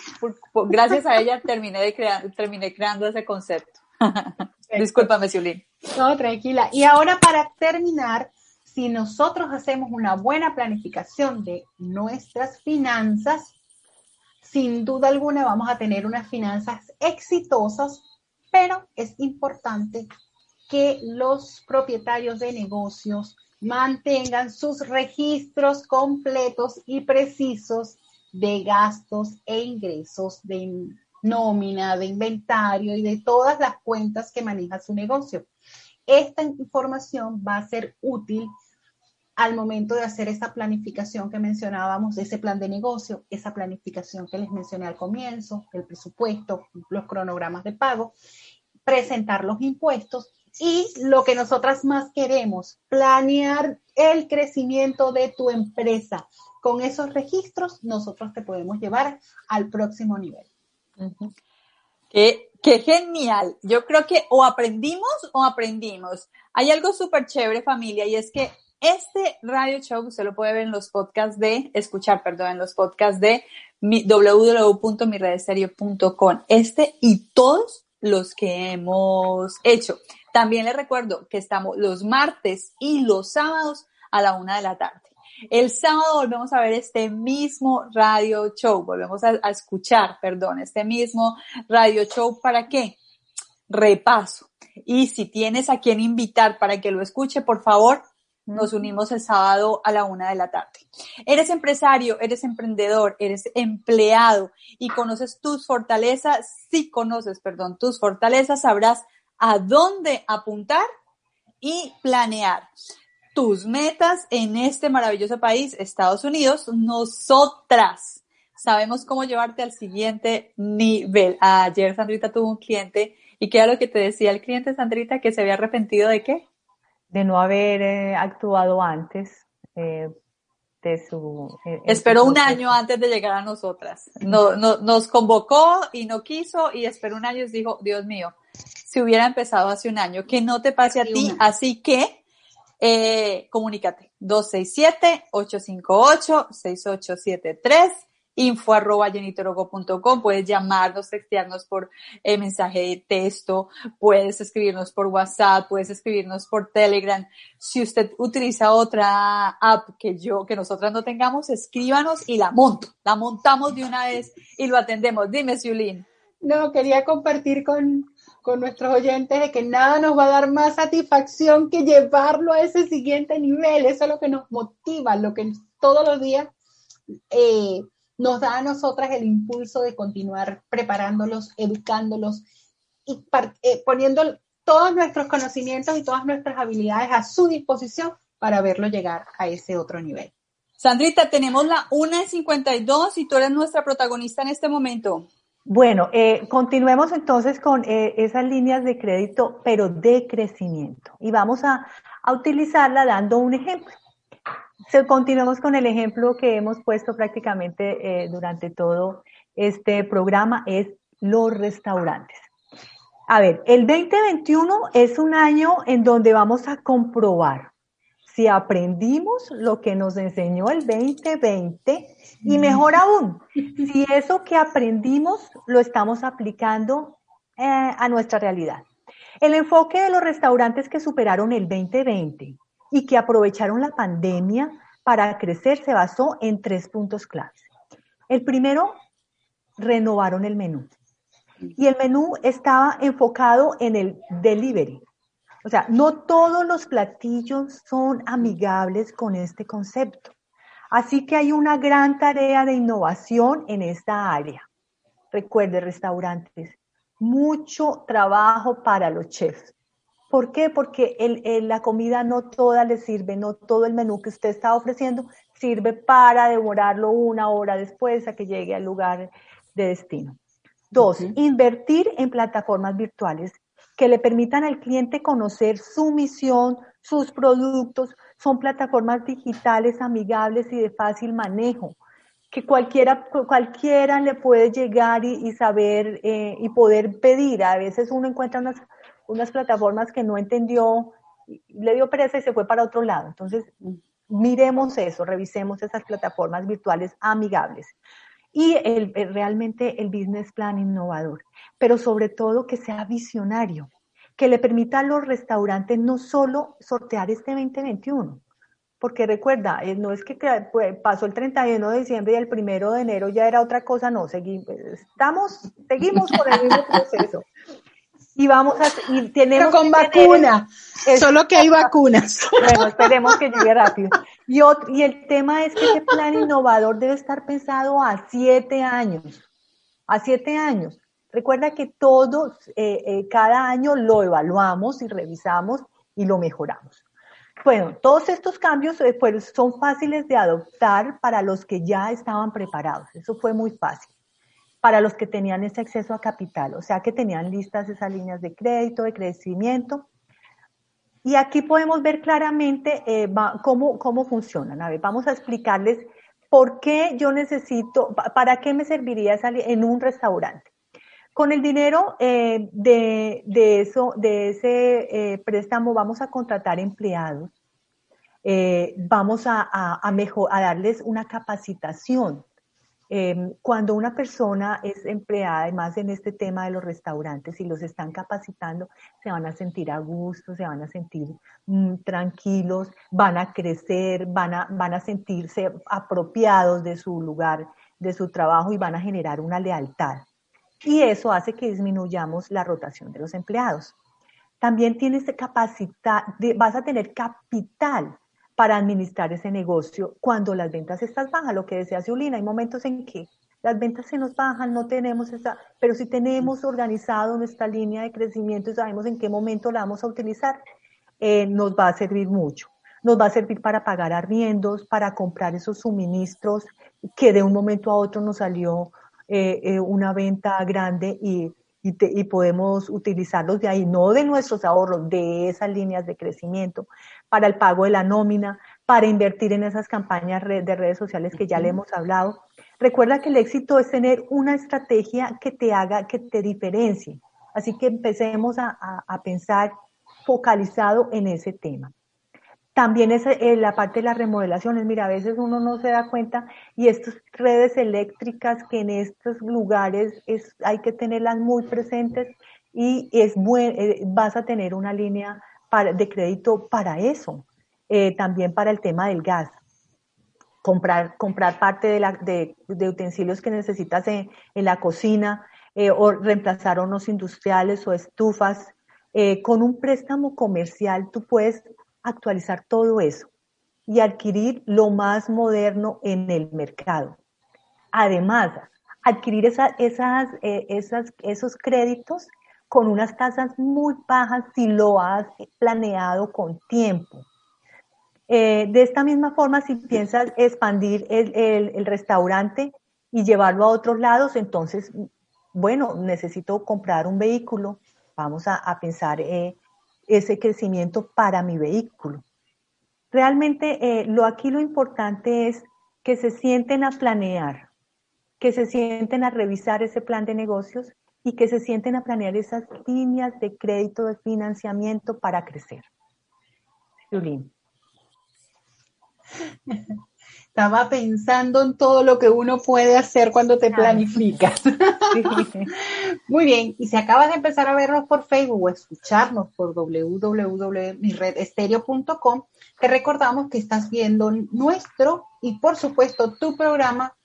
gracias a ella terminé, de crear, terminé creando ese concepto. Discúlpame, Siulín. No, tranquila. Y ahora para terminar, si nosotros hacemos una buena planificación de nuestras finanzas, sin duda alguna vamos a tener unas finanzas exitosas, pero es importante que los propietarios de negocios mantengan sus registros completos y precisos de gastos e ingresos de nómina, de inventario y de todas las cuentas que maneja su negocio. Esta información va a ser útil al momento de hacer esa planificación que mencionábamos, ese plan de negocio, esa planificación que les mencioné al comienzo, el presupuesto, los cronogramas de pago, presentar los impuestos y lo que nosotras más queremos, planear el crecimiento de tu empresa. Con esos registros nosotros te podemos llevar al próximo nivel. qué, genial. Yo creo que o aprendimos o aprendimos. Hay algo súper chévere familia y es que este radio show usted lo puede ver en los podcasts de, escuchar, perdón, en los podcasts de www.miredeserio.com. Este y todos los que hemos hecho. También les recuerdo que estamos los martes y los sábados a la una de la tarde. El sábado volvemos a ver este mismo radio show, volvemos a, a escuchar, perdón, este mismo radio show. ¿Para qué? Repaso. Y si tienes a quien invitar para que lo escuche, por favor, nos unimos el sábado a la una de la tarde. Eres empresario, eres emprendedor, eres empleado y conoces tus fortalezas. Si conoces, perdón, tus fortalezas, sabrás a dónde apuntar y planear tus metas en este maravilloso país, Estados Unidos. Nosotras sabemos cómo llevarte al siguiente nivel. Ayer Sandrita tuvo un cliente y ¿qué era lo que te decía el cliente, Sandrita? Que se había arrepentido de qué? De no haber eh, actuado antes. Eh, de su, eh, esperó un año antes de llegar a nosotras. No, no, nos convocó y no quiso y esperó un año y dijo, Dios mío, si hubiera empezado hace un año, que no te pase a ti, así que eh, comunícate 267-858-6873 info arroba jenitorogo.com, puedes llamarnos, textearnos por eh, mensaje de texto, puedes escribirnos por WhatsApp, puedes escribirnos por Telegram. Si usted utiliza otra app que yo, que nosotras no tengamos, escríbanos y la monto, la montamos de una vez y lo atendemos. Dime, Siulín. No, quería compartir con, con nuestros oyentes de que nada nos va a dar más satisfacción que llevarlo a ese siguiente nivel. Eso es lo que nos motiva, lo que todos los días eh, nos da a nosotras el impulso de continuar preparándolos, educándolos y eh, poniendo todos nuestros conocimientos y todas nuestras habilidades a su disposición para verlo llegar a ese otro nivel. Sandrita, tenemos la 1.52 y tú eres nuestra protagonista en este momento. Bueno, eh, continuemos entonces con eh, esas líneas de crédito, pero de crecimiento. Y vamos a, utilizarla dando un ejemplo. Continuemos con el ejemplo que hemos puesto prácticamente eh, durante todo este programa, es los restaurantes. A ver, el 2021 es un año en donde vamos a comprobar si aprendimos lo que nos enseñó el 2020 y mejor aún, si eso que aprendimos lo estamos aplicando eh, a nuestra realidad. El enfoque de los restaurantes que superaron el 2020 y que aprovecharon la pandemia para crecer se basó en tres puntos claves. El primero, renovaron el menú. Y el menú estaba enfocado en el delivery, o sea, no todos los platillos son amigables con este concepto. Así que hay una gran tarea de innovación en esta área. Recuerde, restaurantes, mucho trabajo para los chefs. ¿Por qué? Porque la comida no toda le sirve, no todo el menú que usted está ofreciendo sirve para devorarlo una hora después a que llegue al lugar de destino. Dos, invertir en plataformas virtuales que le permitan al cliente conocer su misión, sus productos. Son plataformas digitales amigables y de fácil manejo, que cualquiera, cualquiera le puede llegar y, saber eh, y poder pedir. A veces uno encuentra unas, unas plataformas que no entendió, le dio pereza y se fue para otro lado. Entonces, miremos eso, revisemos esas plataformas virtuales amigables y el, realmente el business plan innovador, pero sobre todo que sea visionario, que le permita a los restaurantes no solo sortear este 2021, porque recuerda, eh, no es que pues, pasó el 31 de diciembre y el 1 de enero ya era otra cosa, no, seguimos, estamos, seguimos con el mismo proceso. Y vamos a, y tenemos Pero con vacuna, solo que hay vacunas. Bueno, esperemos que llegue rápido. Y, y el tema es que ese plan innovador debe estar pensado a siete años, a siete años. Recuerda que todos, eh, eh, cada año lo evaluamos y revisamos y lo mejoramos. Bueno, todos estos cambios eh, pues, son fáciles de adoptar para los que ya estaban preparados. Eso fue muy fácil. Para los que tenían ese acceso a capital, o sea que tenían listas esas líneas de crédito, de crecimiento, y aquí podemos ver claramente eh, cómo, cómo funcionan. A ver, vamos a explicarles por qué yo necesito, para qué me serviría salir en un restaurante. Con el dinero eh, de, de, eso, de ese eh, préstamo vamos a contratar empleados, vamos a, a, mejor, a darles una capacitación Em, cuando una persona es empleada, además en este tema de los restaurantes, y los están capacitando, se van a sentir a gusto, se van a sentir mm, tranquilos, van a crecer, van a, van a sentirse apropiados de su lugar, de su trabajo y van a generar una lealtad. Y eso hace que disminuyamos la rotación de los empleados. También tienes capacidad, vas a tener capital para administrar ese negocio cuando las ventas están bajas. Lo que decía Zulina, hay momentos en que las ventas se nos bajan, no tenemos esa, pero si tenemos organizado nuestra línea de crecimiento y sabemos en qué momento la vamos a utilizar, eh, nos va a servir mucho. Nos va a servir para pagar arriendos, para comprar esos suministros que de un momento a otro nos salió eh, eh, una venta grande y, y, podemos utilizarlos de ahí, no de nuestros ahorros, de esas líneas de crecimiento, para el pago de la nómina, para invertir en esas campañas de redes sociales que ya le hemos hablado. Recuerda que el éxito es tener una estrategia que te haga, que te diferencie. Así que empecemos a, a pensar focalizado en ese tema. También es eh, la parte de las remodelaciones. Mira, a veces uno no se da cuenta y estas redes eléctricas que en estos lugares es, hay que tenerlas muy presentes y es buen, eh, vas a tener una línea para, de crédito para eso. Eh, también para el tema del gas. Comprar, comprar parte de, la, de, de utensilios que necesitas en, la cocina o reemplazar hornos industriales o estufas. con un préstamo comercial tú puedes actualizar todo eso y adquirir lo más moderno en el mercado. Además, adquirir eh, esas, esos créditos con unas tasas muy bajas si lo has planeado con tiempo. Eh, de esta misma forma, si piensas expandir el, restaurante y llevarlo a otros lados, entonces, bueno, necesito comprar un vehículo. Vamos a, pensar eh, ese crecimiento para mi vehículo. Realmente eh, lo aquí lo importante es que se sienten a planear, que se sienten a revisar ese plan de negocios y que se sienten a planear esas líneas de crédito de financiamiento para crecer. Julín. Estaba pensando en todo lo que uno puede hacer cuando te planificas. Muy bien, y si acabas de empezar a vernos por Facebook o escucharnos por www.miredestereo.com, te recordamos que estás viendo nuestro y por supuesto tu programa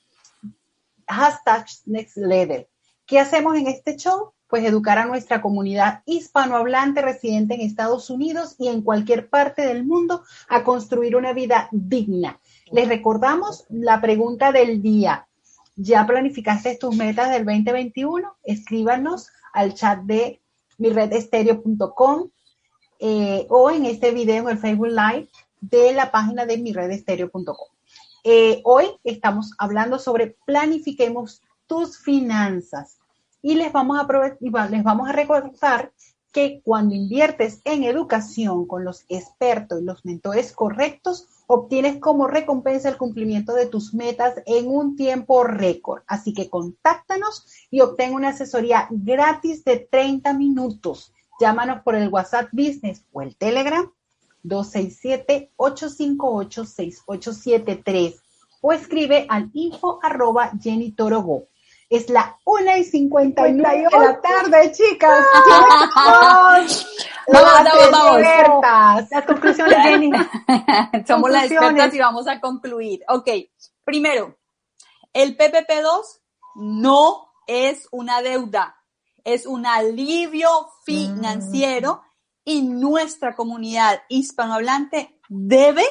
hashtag Next Level. ¿Qué hacemos en este show? Pues educar a nuestra comunidad hispanohablante residente en Estados Unidos y en cualquier parte del mundo a construir una vida digna les recordamos la pregunta del día. ¿Ya planificaste tus metas del 2021? Escríbanos al chat de miredestereo.com eh, o en este video en el Facebook Live de la página de miredestereo.com. Eh, hoy estamos hablando sobre planifiquemos tus finanzas y les vamos a, les vamos a recordar cuando inviertes en educación con los expertos y los mentores correctos, obtienes como recompensa el cumplimiento de tus metas en un tiempo récord. Así que contáctanos y obtén una asesoría gratis de 30 minutos. Llámanos por el WhatsApp Business o el Telegram 267-858-6873 o escribe al info arroba Jenny. Es la 1 y 51 de la tarde, chicas. vamos, vamos, vamos. Las conclusiones, Jenny. Somos las expertas y vamos a concluir. Ok, primero, el PPP2 no es una deuda, es un alivio financiero y nuestra comunidad hispanohablante debe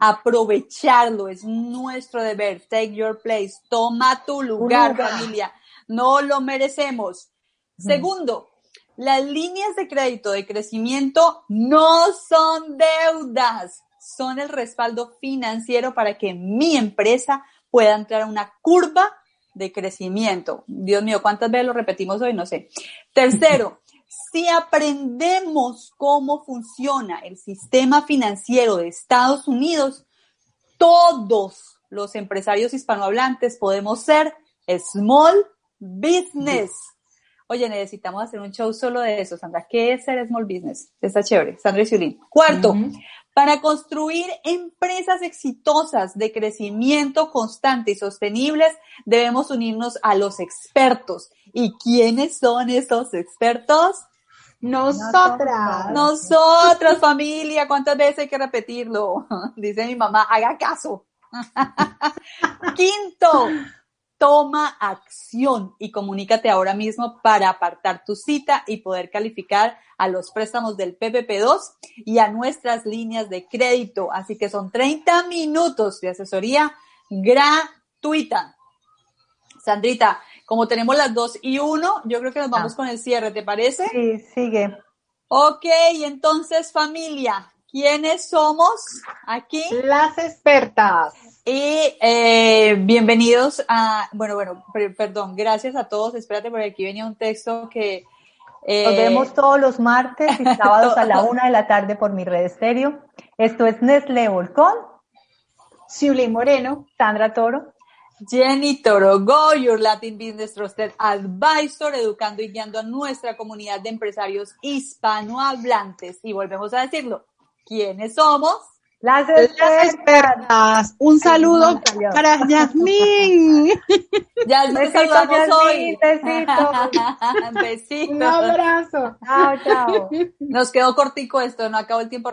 aprovecharlo, es nuestro deber. Take your place, toma tu lugar, familia. No lo merecemos. Segundo, las líneas de crédito de crecimiento no son deudas, son el respaldo financiero para que mi empresa pueda entrar a una curva de crecimiento. Dios mío, ¿cuántas veces lo repetimos hoy? No sé. Tercero, si aprendemos cómo funciona el sistema financiero de Estados Unidos, todos los empresarios hispanohablantes podemos ser small business. Oye, necesitamos hacer un show solo de eso, Sandra. ¿Qué es ser small business? Está chévere. Sandra y Cuarto, para construir empresas exitosas de crecimiento constante y sostenibles, debemos unirnos a los expertos. ¿Y quiénes son esos expertos? Nosotras. Nosotras, familia. ¿Cuántas veces hay que repetirlo? Dice mi mamá, haga caso. Quinto, toma acción y comunícate ahora mismo para apartar tu cita y poder calificar a los préstamos del PPP2 y a nuestras líneas de crédito. Así que son 30 minutos de asesoría gratuita. Sandrita, como tenemos las dos y uno, yo creo que nos vamos Ah. con el cierre, ¿te parece? Sí, sigue. Ok, entonces familia, ¿quiénes somos aquí? Las expertas. Y eh, bienvenidos a, bueno, bueno, per- perdón, gracias a todos. Espérate, porque aquí venía un texto que... eh, Nos vemos todos los martes y sábados a la una de la tarde por mi red estéreo. Esto es Nestlé Volcón, Siuli Moreno. Sandra Toro. Jenny Torogo, Your Latin Business Trusted Advisor, educando y guiando a nuestra comunidad de empresarios hispanohablantes. Y volvemos a decirlo, ¿quiénes somos? Las expertas. Un saludo para Yasmín. Ya nos Besito, saludamos Yasmín, hoy. Un Besitos. abrazo. Chao, chao. Nos quedó cortico esto, no acabó el tiempo